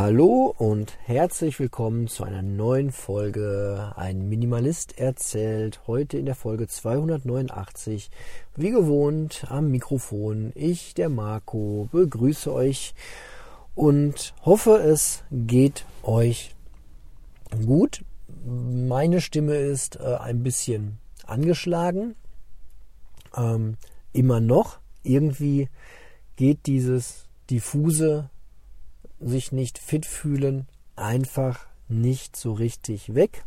Hallo und herzlich willkommen zu einer neuen Folge Ein Minimalist erzählt. Heute in der Folge 289. Wie gewohnt am Mikrofon. Ich, der Marco, begrüße euch und hoffe, es geht euch gut. Meine Stimme ist äh, ein bisschen angeschlagen. Ähm, immer noch. Irgendwie geht dieses diffuse sich nicht fit fühlen, einfach nicht so richtig weg.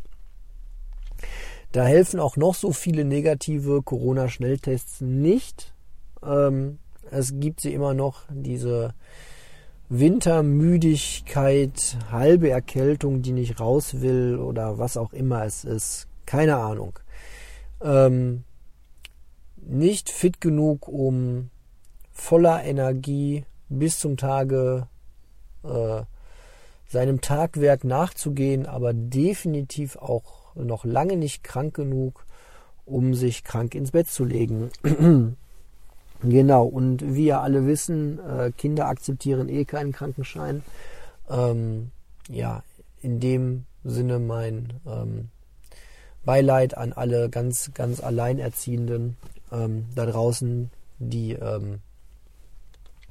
Da helfen auch noch so viele negative Corona-Schnelltests nicht. Ähm, es gibt sie immer noch, diese Wintermüdigkeit, halbe Erkältung, die nicht raus will oder was auch immer es ist. Keine Ahnung. Ähm, nicht fit genug, um voller Energie bis zum Tage äh, seinem Tagwerk nachzugehen, aber definitiv auch noch lange nicht krank genug, um sich krank ins Bett zu legen. genau, und wie ja alle wissen, äh, Kinder akzeptieren eh keinen Krankenschein. Ähm, ja, in dem Sinne mein ähm, Beileid an alle ganz, ganz Alleinerziehenden ähm, da draußen, die ähm,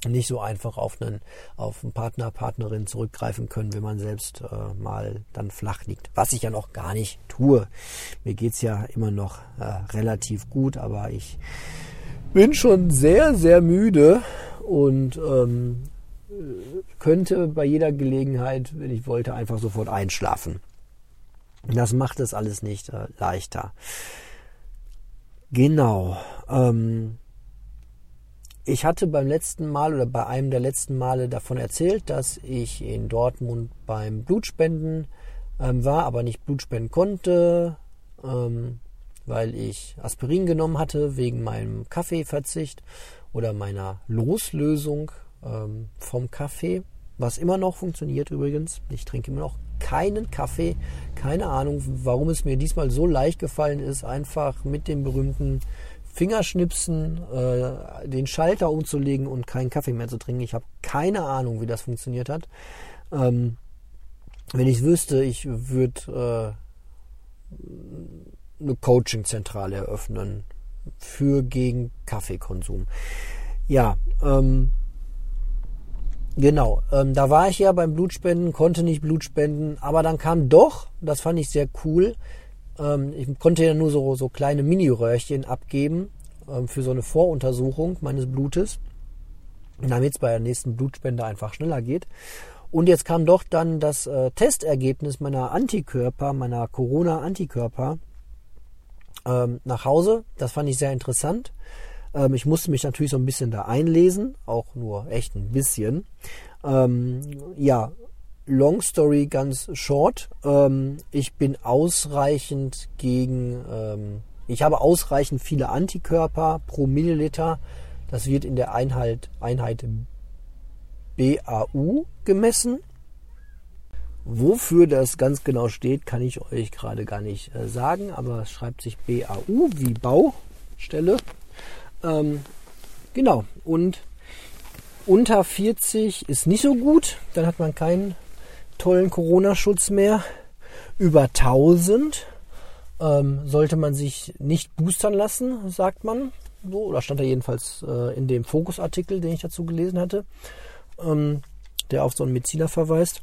nicht so einfach auf einen, auf einen Partner, Partnerin zurückgreifen können, wenn man selbst äh, mal dann flach liegt. Was ich ja noch gar nicht tue. Mir geht's ja immer noch äh, relativ gut, aber ich bin schon sehr, sehr müde und ähm, könnte bei jeder Gelegenheit, wenn ich wollte, einfach sofort einschlafen. Das macht es alles nicht äh, leichter. Genau. Ähm, ich hatte beim letzten Mal oder bei einem der letzten Male davon erzählt, dass ich in Dortmund beim Blutspenden ähm, war, aber nicht Blutspenden konnte, ähm, weil ich Aspirin genommen hatte wegen meinem Kaffeeverzicht oder meiner Loslösung ähm, vom Kaffee, was immer noch funktioniert übrigens. Ich trinke immer noch keinen Kaffee. Keine Ahnung, warum es mir diesmal so leicht gefallen ist, einfach mit dem berühmten Fingerschnipsen, äh, den Schalter umzulegen und keinen Kaffee mehr zu trinken. Ich habe keine Ahnung, wie das funktioniert hat. Ähm, wenn ich wüsste, ich würde äh, eine Coaching-Zentrale eröffnen für gegen Kaffeekonsum. Ja, ähm, genau. Ähm, da war ich ja beim Blutspenden, konnte nicht Blutspenden, aber dann kam doch, das fand ich sehr cool, ähm, ich konnte ja nur so, so kleine Mini-Röhrchen abgeben ähm, für so eine Voruntersuchung meines Blutes, damit es bei der nächsten Blutspende einfach schneller geht. Und jetzt kam doch dann das äh, Testergebnis meiner Antikörper, meiner Corona-Antikörper ähm, nach Hause. Das fand ich sehr interessant. Ähm, ich musste mich natürlich so ein bisschen da einlesen, auch nur echt ein bisschen. Ähm, ja, Long Story ganz short. Ähm, ich bin ausreichend gegen, ähm, ich habe ausreichend viele Antikörper pro Milliliter. Das wird in der Einheit, Einheit BAU gemessen. Wofür das ganz genau steht, kann ich euch gerade gar nicht äh, sagen, aber es schreibt sich BAU wie Baustelle. Ähm, genau, und unter 40 ist nicht so gut, dann hat man keinen tollen Corona-Schutz mehr. Über 1000 ähm, sollte man sich nicht boostern lassen, sagt man. So, oder stand da jedenfalls äh, in dem Fokusartikel, den ich dazu gelesen hatte, ähm, der auf so einen Mediziner verweist.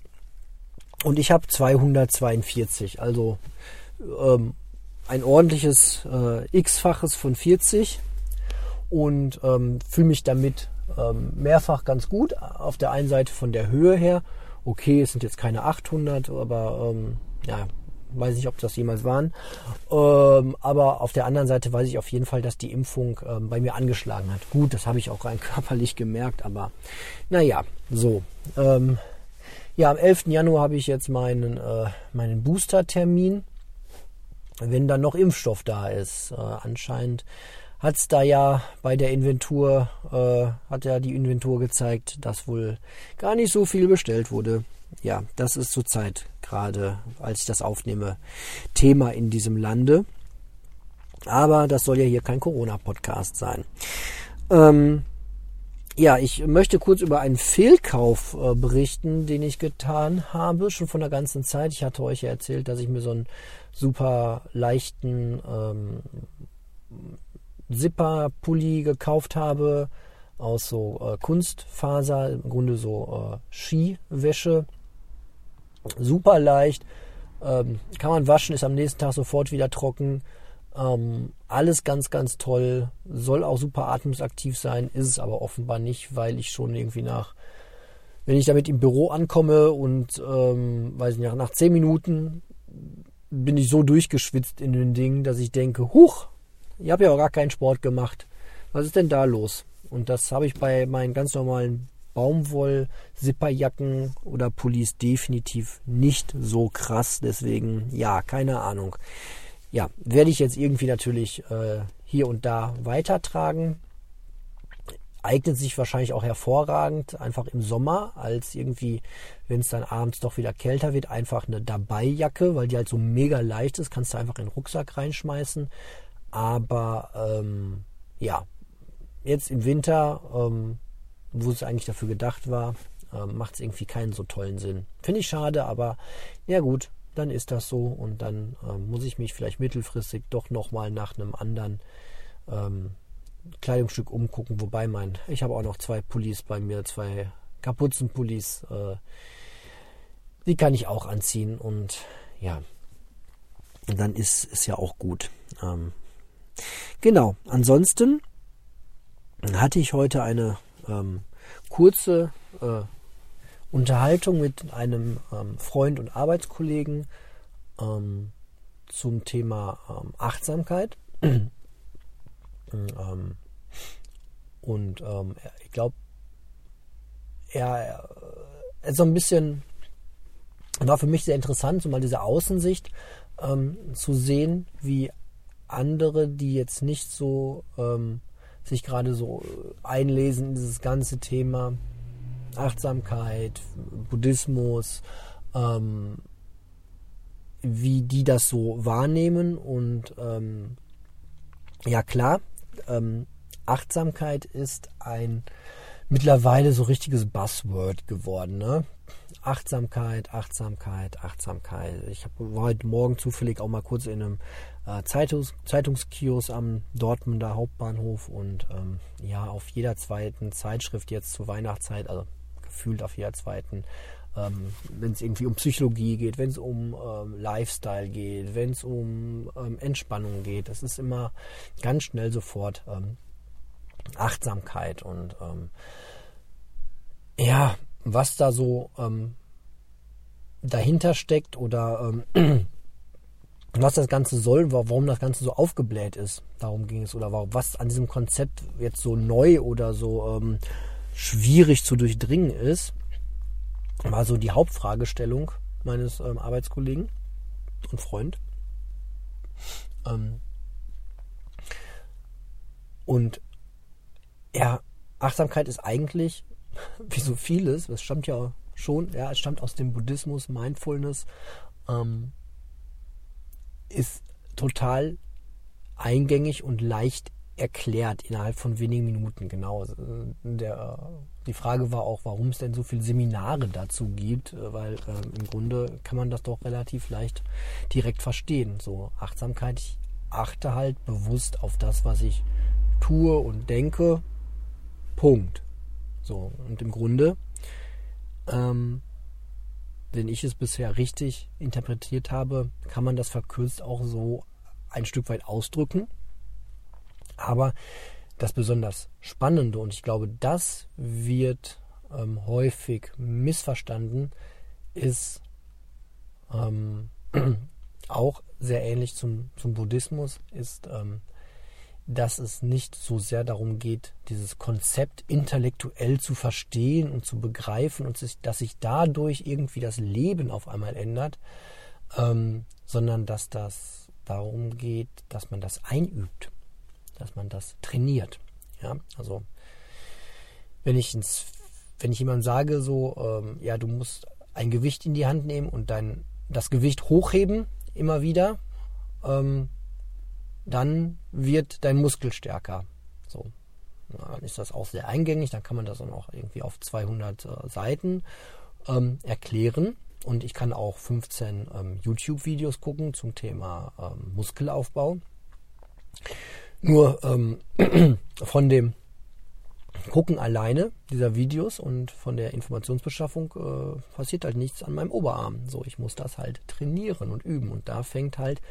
Und ich habe 242, also ähm, ein ordentliches äh, X-faches von 40 und ähm, fühle mich damit ähm, mehrfach ganz gut. Auf der einen Seite von der Höhe her okay, es sind jetzt keine 800, aber ähm, ja, weiß nicht, ob das jemals waren. Ähm, aber auf der anderen Seite weiß ich auf jeden Fall, dass die Impfung ähm, bei mir angeschlagen hat. Gut, das habe ich auch rein körperlich gemerkt, aber naja, so. Ähm, ja, am 11. Januar habe ich jetzt meinen, äh, meinen Booster-Termin, wenn dann noch Impfstoff da ist. Äh, anscheinend hat es da ja bei der Inventur, äh, hat ja die Inventur gezeigt, dass wohl gar nicht so viel bestellt wurde. Ja, das ist zurzeit gerade, als ich das aufnehme, Thema in diesem Lande. Aber das soll ja hier kein Corona-Podcast sein. Ähm, ja, ich möchte kurz über einen Fehlkauf äh, berichten, den ich getan habe, schon von der ganzen Zeit. Ich hatte euch ja erzählt, dass ich mir so einen super leichten ähm, Zipper-Pulli gekauft habe aus so äh, Kunstfaser, im Grunde so äh, Skiwäsche. Super leicht, ähm, kann man waschen, ist am nächsten Tag sofort wieder trocken. Ähm, alles ganz, ganz toll. Soll auch super atmungsaktiv sein, ist es aber offenbar nicht, weil ich schon irgendwie nach, wenn ich damit im Büro ankomme und ähm, weiß nicht, nach zehn Minuten bin ich so durchgeschwitzt in den Dingen, dass ich denke, huch, ich habe ja auch gar keinen Sport gemacht. Was ist denn da los? Und das habe ich bei meinen ganz normalen Baumwoll-Zipperjacken oder Pullis definitiv nicht so krass. Deswegen, ja, keine Ahnung. Ja, werde ich jetzt irgendwie natürlich äh, hier und da weitertragen. Eignet sich wahrscheinlich auch hervorragend, einfach im Sommer, als irgendwie, wenn es dann abends doch wieder kälter wird, einfach eine Dabeijacke, weil die halt so mega leicht ist, kannst du einfach in den Rucksack reinschmeißen. Aber ähm, ja, jetzt im Winter, ähm, wo es eigentlich dafür gedacht war, ähm, macht es irgendwie keinen so tollen Sinn. Finde ich schade, aber ja gut, dann ist das so und dann ähm, muss ich mich vielleicht mittelfristig doch nochmal nach einem anderen ähm, Kleidungsstück umgucken, wobei mein, ich habe auch noch zwei Pullis bei mir, zwei Kapuzenpullis, äh, die kann ich auch anziehen und ja, dann ist es ja auch gut. Ähm, genau, ansonsten hatte ich heute eine ähm, kurze äh, Unterhaltung mit einem ähm, Freund und Arbeitskollegen ähm, zum Thema ähm, Achtsamkeit. Ähm, und ähm, ich glaube, er, ist so ein bisschen, war für mich sehr interessant, so mal diese Außensicht zu sehen, wie andere, die jetzt nicht so sich gerade so einlesen in dieses ganze Thema, Achtsamkeit, Buddhismus, ähm, wie die das so wahrnehmen. Und ähm, ja klar, ähm, Achtsamkeit ist ein mittlerweile so richtiges Buzzword geworden. Ne? Achtsamkeit, Achtsamkeit, Achtsamkeit. Ich war heute Morgen zufällig auch mal kurz in einem äh, Zeitungs Zeitungskiosk am Dortmunder Hauptbahnhof und ähm, ja, auf jeder zweiten Zeitschrift jetzt zur Weihnachtszeit, also gefühlt auf jeder zweiten, ähm, wenn es irgendwie um Psychologie geht, wenn es um ähm, Lifestyle geht, wenn es um ähm, Entspannung geht. Das ist immer ganz schnell sofort ähm, Achtsamkeit und ähm, ja, was da so ähm, dahinter steckt oder was das Ganze soll, warum das Ganze so aufgebläht ist. Darum ging es. Oder was an diesem Konzept jetzt so neu oder so ähm, schwierig zu durchdringen ist, war so die Hauptfragestellung meines ähm, Arbeitskollegen und Freund. Ähm, und ja, Achtsamkeit ist eigentlich, wie so vieles, das stammt ja schon, ja, es stammt aus dem Buddhismus, Mindfulness, ähm, ist total eingängig und leicht erklärt innerhalb von wenigen Minuten. Genau. Also, der, die Frage war auch, warum es denn so viele Seminare dazu gibt, äh, weil äh, im Grunde kann man das doch relativ leicht direkt verstehen. So Achtsamkeit, ich achte halt bewusst auf das, was ich tue und denke. Punkt. So, und im Grunde, ähm, wenn ich es bisher richtig interpretiert habe, kann man das verkürzt auch so ein Stück weit ausdrücken. Aber das besonders Spannende, und ich glaube, das wird ähm, häufig missverstanden, ist ähm, auch sehr ähnlich zum, zum Buddhismus, ist, ähm, dass es nicht so sehr darum geht, dieses Konzept intellektuell zu verstehen und zu begreifen und sich, dass sich dadurch irgendwie das Leben auf einmal ändert, ähm, sondern dass das darum geht, dass man das einübt dass man das trainiert. Ja, also wenn ich ins, wenn ich jemandem sage, so, ähm, ja, du musst ein Gewicht in die Hand nehmen und dann das Gewicht hochheben immer wieder, ähm, dann wird dein Muskel stärker. So. Dann ist das auch sehr eingängig, dann kann man das dann auch irgendwie auf 200 äh, Seiten ähm, erklären. Und ich kann auch 15 ähm, YouTube-Videos gucken zum Thema ähm, Muskelaufbau. Nur ähm, von dem Gucken alleine dieser Videos und von der Informationsbeschaffung äh, passiert halt nichts an meinem Oberarm. So, ich muss das halt trainieren und üben. Und da fängt halt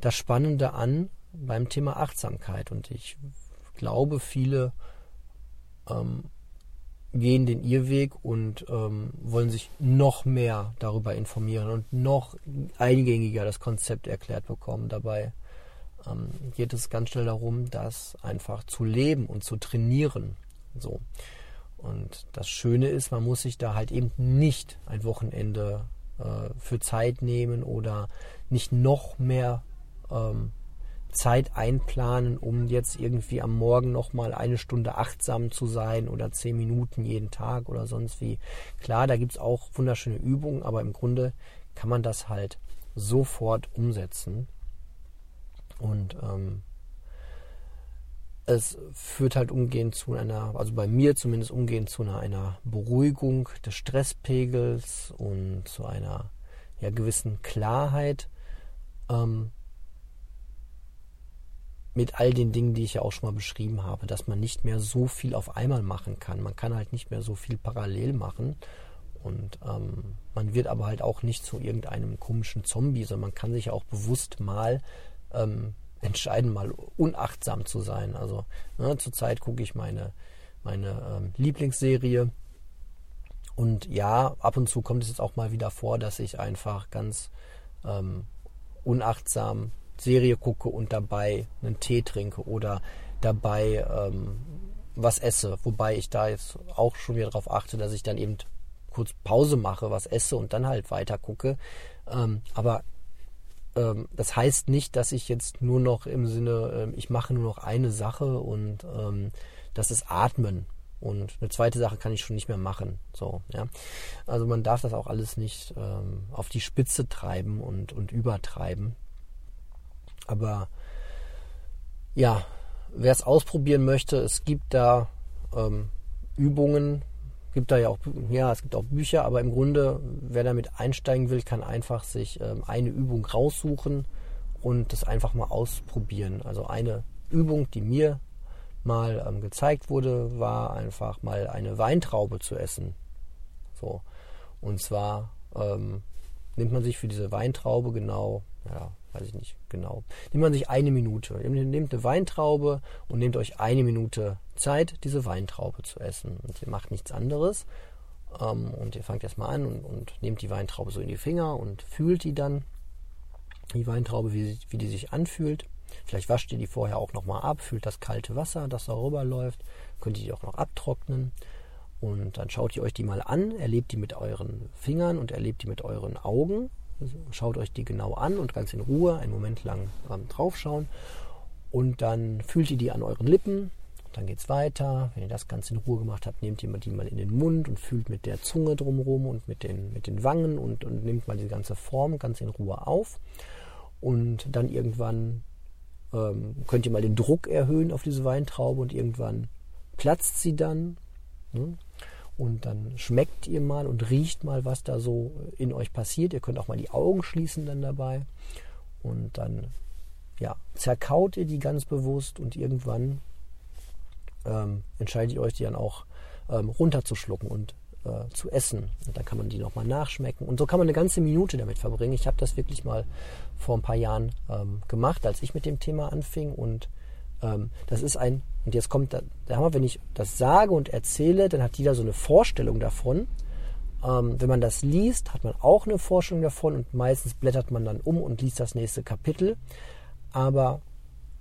das Spannende an beim Thema Achtsamkeit. Und ich glaube, viele ähm, gehen den Irrweg und ähm, wollen sich noch mehr darüber informieren und noch eingängiger das Konzept erklärt bekommen. Dabei ähm, geht es ganz schnell darum, das einfach zu leben und zu trainieren. So. Und das Schöne ist, man muss sich da halt eben nicht ein Wochenende äh, für Zeit nehmen oder nicht noch mehr ähm, Zeit einplanen, um jetzt irgendwie am Morgen nochmal eine Stunde achtsam zu sein oder zehn Minuten jeden Tag oder sonst wie. Klar, da gibt es auch wunderschöne Übungen, aber im Grunde kann man das halt sofort umsetzen. Und ähm, es führt halt umgehend zu einer, also bei mir zumindest umgehend zu einer, einer Beruhigung des Stresspegels und zu einer ja, gewissen Klarheit ähm, mit all den Dingen, die ich ja auch schon mal beschrieben habe, dass man nicht mehr so viel auf einmal machen kann. Man kann halt nicht mehr so viel parallel machen. Und ähm, man wird aber halt auch nicht zu irgendeinem komischen Zombie, sondern man kann sich auch bewusst mal ähm, entscheiden, mal unachtsam zu sein. Also ne, zurzeit gucke ich meine, meine ähm, Lieblingsserie. Und ja, ab und zu kommt es jetzt auch mal wieder vor, dass ich einfach ganz ähm, unachtsam Serie gucke und dabei einen Tee trinke oder dabei ähm, was esse. Wobei ich da jetzt auch schon wieder darauf achte, dass ich dann eben kurz Pause mache, was esse und dann halt weiter gucke. Ähm, aber ähm, das heißt nicht, dass ich jetzt nur noch im Sinne, äh, ich mache nur noch eine Sache und ähm, das ist Atmen. Und eine zweite Sache kann ich schon nicht mehr machen. So, ja. Also man darf das auch alles nicht ähm, auf die Spitze treiben und, und übertreiben. Aber ja, wer es ausprobieren möchte, es gibt da ähm, Übungen, gibt da ja auch, ja, es gibt auch Bücher, aber im Grunde, wer damit einsteigen will, kann einfach sich ähm, eine Übung raussuchen und das einfach mal ausprobieren. Also eine Übung, die mir mal ähm, gezeigt wurde, war einfach mal eine Weintraube zu essen. So. Und zwar ähm, nimmt man sich für diese Weintraube genau, ja, weiß ich nicht genau, nimmt man sich eine Minute. Ihr nehmt eine Weintraube und nehmt euch eine Minute Zeit, diese Weintraube zu essen. Und ihr macht nichts anderes. Ähm, und ihr fangt erstmal an und, und, nehmt die Weintraube so in die Finger und fühlt die dann, die Weintraube, wie, wie die sich anfühlt. Vielleicht wascht ihr die vorher auch nochmal ab, fühlt das kalte Wasser, das darüber läuft. Könnt ihr die auch noch abtrocknen. Und dann schaut ihr euch die mal an, erlebt die mit euren Fingern und erlebt die mit euren Augen Schaut euch die genau an und ganz in Ruhe einen Moment lang ähm, draufschauen. Und dann fühlt ihr die an euren Lippen. Dann geht es weiter. Wenn ihr das ganz in Ruhe gemacht habt, nehmt ihr die mal in den Mund und fühlt mit der Zunge drumherum und mit den, mit den Wangen und, und nehmt mal die ganze Form ganz in Ruhe auf. Und dann irgendwann ähm, könnt ihr mal den Druck erhöhen auf diese Weintraube und irgendwann platzt sie dann. Ne? Und dann schmeckt ihr mal und riecht mal, was da so in euch passiert. Ihr könnt auch mal die Augen schließen dann dabei. Und dann ja, zerkaut ihr die ganz bewusst und irgendwann ähm, entscheidet ihr euch, die dann auch ähm, runterzuschlucken und äh, zu essen. Und dann kann man die nochmal nachschmecken. Und so kann man eine ganze Minute damit verbringen. Ich habe das wirklich mal vor ein paar Jahren ähm, gemacht, als ich mit dem Thema anfing. Und ähm, das ist ein, und jetzt kommt der, der Hammer, wenn ich das sage und erzähle, dann hat jeder so eine Vorstellung davon. Ähm, wenn man das liest, hat man auch eine Vorstellung davon und meistens blättert man dann um und liest das nächste Kapitel. Aber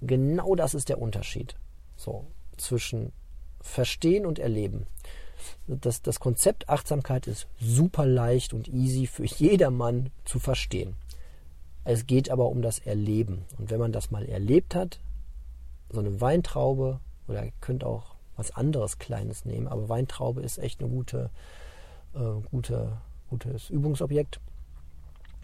genau das ist der Unterschied. So, zwischen Verstehen und Erleben. Das, das Konzept Achtsamkeit ist super leicht und easy für jedermann zu verstehen. Es geht aber um das Erleben. Und wenn man das mal erlebt hat, so eine Weintraube oder ihr könnt auch was anderes Kleines nehmen, aber Weintraube ist echt eine gute, äh, gute, gutes Übungsobjekt.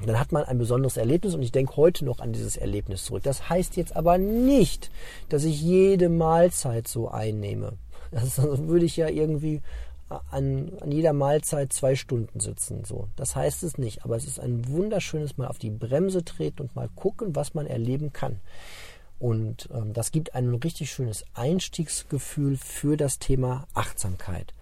dann hat man ein besonderes Erlebnis und ich denke heute noch an dieses Erlebnis zurück. Das heißt jetzt aber nicht, dass ich jede Mahlzeit so einnehme. Das würde ich ja irgendwie an, an jeder Mahlzeit zwei Stunden sitzen. So, das heißt es nicht, aber es ist ein wunderschönes Mal auf die Bremse treten und mal gucken, was man erleben kann. Und ähm, das gibt ein richtig schönes Einstiegsgefühl für das Thema Achtsamkeit.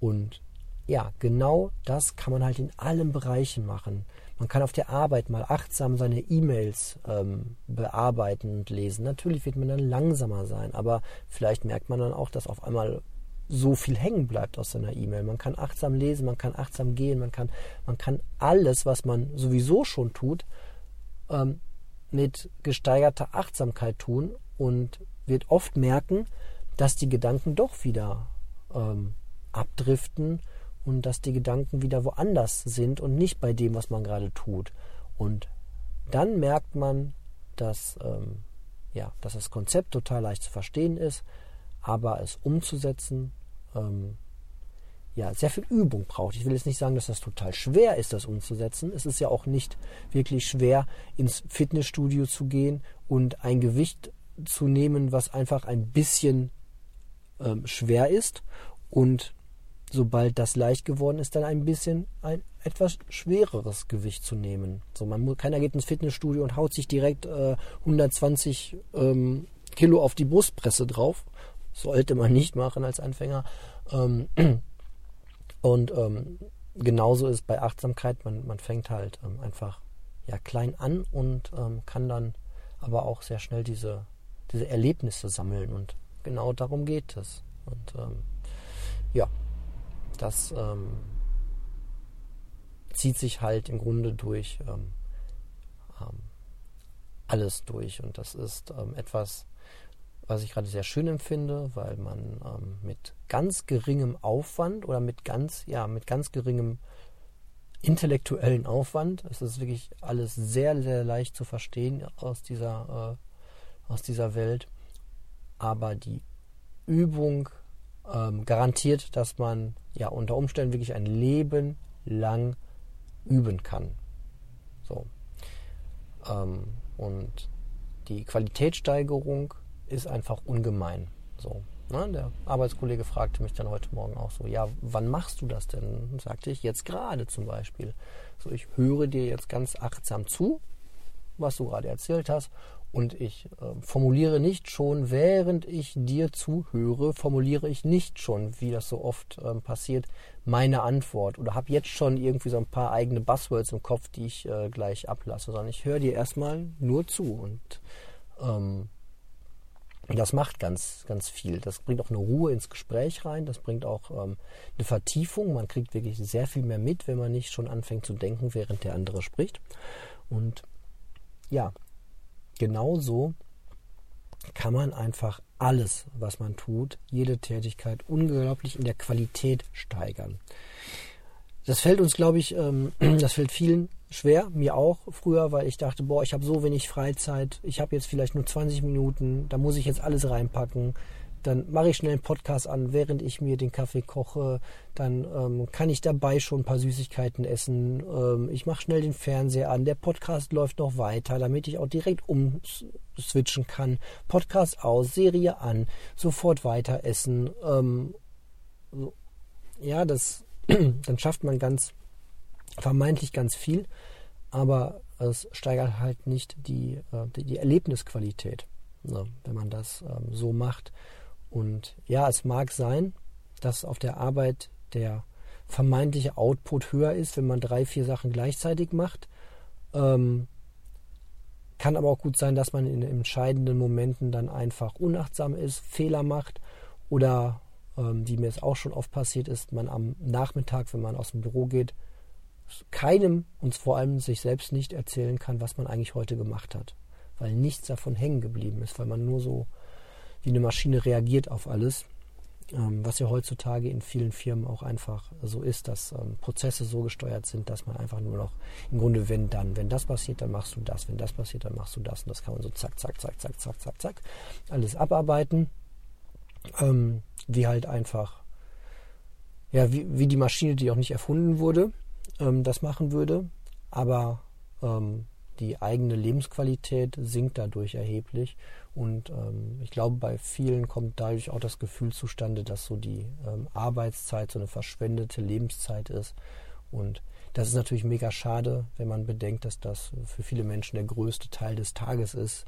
Und ja, genau das kann man halt in allen Bereichen machen. Man kann auf der Arbeit mal achtsam seine E-Mails ähm, bearbeiten und lesen. Natürlich wird man dann langsamer sein, aber vielleicht merkt man dann auch, dass auf einmal so viel hängen bleibt aus seiner E-Mail. Man kann achtsam lesen, man kann achtsam gehen, man kann, man kann alles, was man sowieso schon tut, ähm, mit gesteigerter Achtsamkeit tun und wird oft merken, dass die Gedanken doch wieder ähm, abdriften und dass die Gedanken wieder woanders sind und nicht bei dem, was man gerade tut. Und dann merkt man, dass, ähm, ja, dass das Konzept total leicht zu verstehen ist, aber es umzusetzen ähm, ja, sehr viel Übung braucht. Ich will jetzt nicht sagen, dass das total schwer ist, das umzusetzen. Es ist ja auch nicht wirklich schwer, ins Fitnessstudio zu gehen und ein Gewicht zu nehmen, was einfach ein bisschen ähm, schwer ist und sobald das leicht geworden ist, dann ein bisschen ein etwas schwereres Gewicht zu nehmen. So, man muss, keiner geht ins Fitnessstudio und haut sich direkt äh, 120 ähm, Kilo auf die Brustpresse drauf. Sollte man nicht machen als Anfänger. Ähm, und ähm, genauso ist bei Achtsamkeit, man, man fängt halt ähm, einfach ja, klein an und ähm, kann dann aber auch sehr schnell diese, diese Erlebnisse sammeln. Und genau darum geht es. Und ähm, ja, das ähm, zieht sich halt im Grunde durch ähm, alles durch. Und das ist etwas, was ich gerade sehr schön empfinde, weil man ähm, mit ganz geringem Aufwand oder mit ganz, ja, mit ganz geringem intellektuellen Aufwand, es ist wirklich alles sehr, sehr leicht zu verstehen aus dieser, äh, aus dieser Welt, aber die Übung ähm, garantiert, dass man ja unter Umständen wirklich ein Leben lang üben kann. So. Ähm, und die Qualitätssteigerung ist einfach ungemein. So. Ne? Der Arbeitskollege fragte mich dann heute Morgen auch so, ja, wann machst du das denn? Sagte ich, jetzt gerade zum Beispiel. So, ich höre dir jetzt ganz achtsam zu, was du gerade erzählt hast und ich äh, formuliere nicht schon, während ich dir zuhöre, formuliere ich nicht schon, wie das so oft äh, passiert, meine Antwort oder habe jetzt schon irgendwie so ein paar eigene Buzzwords im Kopf, die ich äh, gleich ablasse, sondern ich höre dir erstmal nur zu und ähm, das macht ganz, ganz viel. Das bringt auch eine Ruhe ins Gespräch rein, das bringt auch ähm, eine Vertiefung. Man kriegt wirklich sehr viel mehr mit, wenn man nicht schon anfängt zu denken, während der andere spricht. Und ja, genauso kann man einfach alles, was man tut, jede Tätigkeit unglaublich in der Qualität steigern. Das fällt uns, glaube ich, ähm, das fällt vielen schwer, mir auch früher, weil ich dachte, boah, ich habe so wenig Freizeit, ich habe jetzt vielleicht nur 20 Minuten, da muss ich jetzt alles reinpacken dann mache ich schnell einen Podcast an, während ich mir den Kaffee koche. Dann ähm, kann ich dabei schon ein paar Süßigkeiten essen. Ähm, ich mache schnell den Fernseher an. Der Podcast läuft noch weiter, damit ich auch direkt umswitchen kann. Podcast aus, Serie an, sofort weiter essen. Ähm. Ja, das, dann schafft man ganz, vermeintlich ganz viel, aber es steigert halt nicht die, äh, die, die Erlebnisqualität, ne, wenn man das ähm, so macht. Und ja, es mag sein, dass auf der Arbeit der vermeintliche Output höher ist, wenn man drei, vier Sachen gleichzeitig macht. Ähm, kann aber auch gut sein, dass man in entscheidenden Momenten dann einfach unachtsam ist, Fehler macht oder, ähm, wie mir es auch schon oft passiert ist, man am Nachmittag, wenn man aus dem Büro geht, keinem und vor allem sich selbst nicht erzählen kann, was man eigentlich heute gemacht hat, weil nichts davon hängen geblieben ist, weil man nur so wie eine Maschine reagiert auf alles. Ähm, was ja heutzutage in vielen Firmen auch einfach so ist, dass ähm, Prozesse so gesteuert sind, dass man einfach nur noch im Grunde, wenn dann, wenn das passiert, dann machst du das, wenn das passiert, dann machst du das. Und das kann man so zack, zack, zack, zack, zack, zack, zack, alles abarbeiten. Ähm, wie halt einfach, ja, wie, wie die Maschine, die auch nicht erfunden wurde, ähm, das machen würde. Aber Ähm, die eigene Lebensqualität sinkt dadurch erheblich. Und ähm, ich glaube, bei vielen kommt dadurch auch das Gefühl zustande, dass so die ähm, Arbeitszeit so eine verschwendete Lebenszeit ist. Und das ist natürlich mega schade, wenn man bedenkt, dass das für viele Menschen der größte Teil des Tages ist.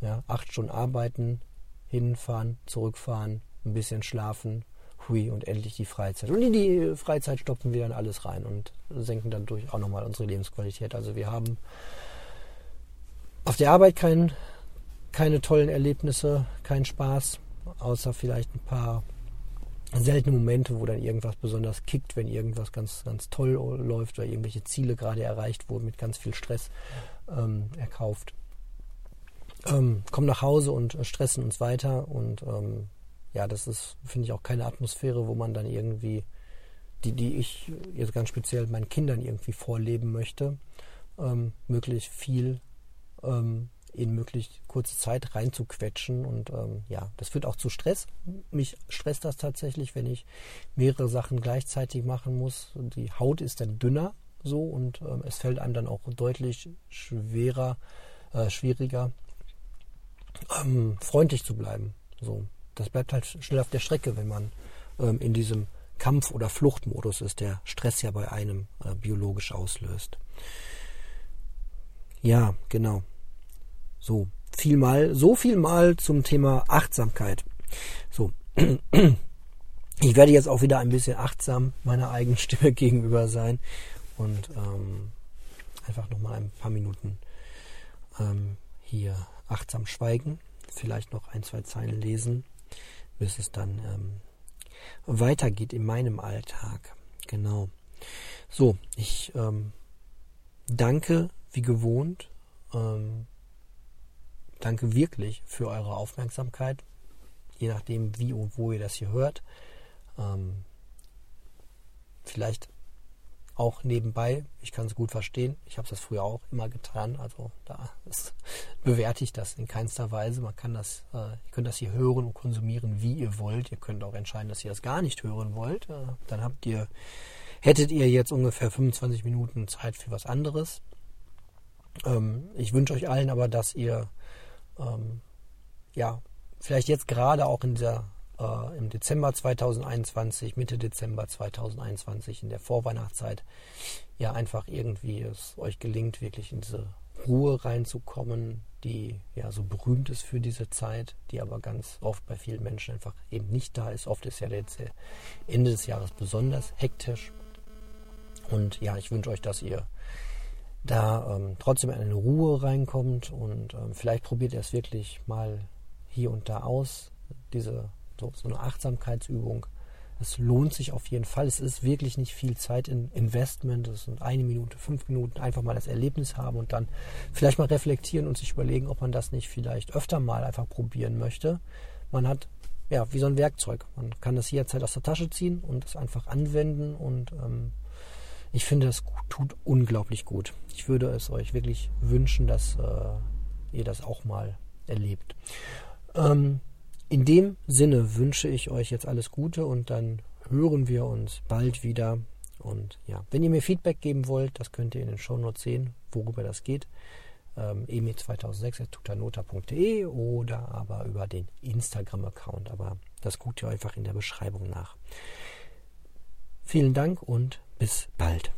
Ja, acht Stunden arbeiten, hinfahren, zurückfahren, ein bisschen schlafen, hui, und endlich die Freizeit. Und in die Freizeit stopfen wir dann alles rein und senken dann durch auch nochmal unsere Lebensqualität. Also wir haben auf der Arbeit kein, keine tollen Erlebnisse, keinen Spaß, außer vielleicht ein paar seltene Momente, wo dann irgendwas besonders kickt, wenn irgendwas ganz, ganz toll läuft oder irgendwelche Ziele gerade erreicht wurden mit ganz viel Stress ähm, erkauft. Ähm, kommen nach Hause und stressen uns weiter und ähm, ja, das ist, finde ich, auch keine Atmosphäre, wo man dann irgendwie, die, die ich jetzt ganz speziell meinen Kindern irgendwie vorleben möchte, ähm, möglichst viel ähm, in möglichst kurze Zeit reinzuquetschen. Und ähm, ja, das führt auch zu Stress. Mich stresst das tatsächlich, wenn ich mehrere Sachen gleichzeitig machen muss. Die Haut ist dann dünner so und ähm, es fällt einem dann auch deutlich schwerer, äh, schwieriger, ähm, freundlich zu bleiben. So, das bleibt halt schnell auf der Strecke, wenn man ähm, in diesem Kampf- oder Fluchtmodus ist, der Stress ja bei einem äh, biologisch auslöst. Ja, genau. So, viel mal, so viel mal zum Thema Achtsamkeit. So. Ich werde jetzt auch wieder ein bisschen achtsam meiner eigenen Stimme gegenüber sein und ähm, einfach nochmal ein paar Minuten ähm, hier achtsam schweigen, vielleicht noch ein, zwei Zeilen lesen, bis es dann ähm, weitergeht in meinem Alltag. Genau. So, ich ähm, danke wie gewohnt. Ähm, danke wirklich für eure Aufmerksamkeit, je nachdem, wie und wo ihr das hier hört. Ähm, vielleicht auch nebenbei, ich kann es gut verstehen. Ich habe das früher auch immer getan, also da ist, bewerte ich das in keinster Weise. Man kann das, äh, ihr könnt das hier hören und konsumieren, wie ihr wollt. Ihr könnt auch entscheiden, dass ihr das gar nicht hören wollt. Äh, dann habt ihr, hättet ihr jetzt ungefähr 25 Minuten Zeit für was anderes. Ähm, ich wünsche euch allen aber, dass ihr ähm, ja vielleicht jetzt gerade auch in dieser äh, im Dezember 2021, Mitte Dezember 2021, in der Vorweihnachtszeit, ja einfach irgendwie es euch gelingt, wirklich in diese Ruhe reinzukommen, die ja so berühmt ist für diese Zeit, die aber ganz oft bei vielen Menschen einfach eben nicht da ist. Oft ist ja jetzt Ende des Jahres besonders hektisch. Und ja, ich wünsche euch, dass ihr da ähm, trotzdem in eine Ruhe reinkommt und ähm, vielleicht probiert ihr es wirklich mal hier und da aus, diese so, so eine Achtsamkeitsübung. Es lohnt sich auf jeden Fall. Es ist wirklich nicht viel Zeit in Investment. Es sind eine Minute, fünf Minuten, einfach mal das Erlebnis haben und dann vielleicht mal reflektieren und sich überlegen, ob man das nicht vielleicht öfter mal einfach probieren möchte. Man hat ja wie so ein Werkzeug. Man kann das jederzeit aus der Tasche ziehen und es einfach anwenden und ähm, ich finde, das tut unglaublich gut. Ich würde es euch wirklich wünschen, dass äh, ihr das auch mal erlebt. Ähm, in dem Sinne wünsche ich euch jetzt alles Gute und dann hören wir uns bald wieder. Und ja, wenn ihr mir Feedback geben wollt, das könnt ihr in den Shownotes sehen, worüber das geht. Ähm, emi2006.tutanota.de oder aber über den Instagram-Account. Aber das guckt ihr einfach in der Beschreibung nach. Vielen Dank und bis bald.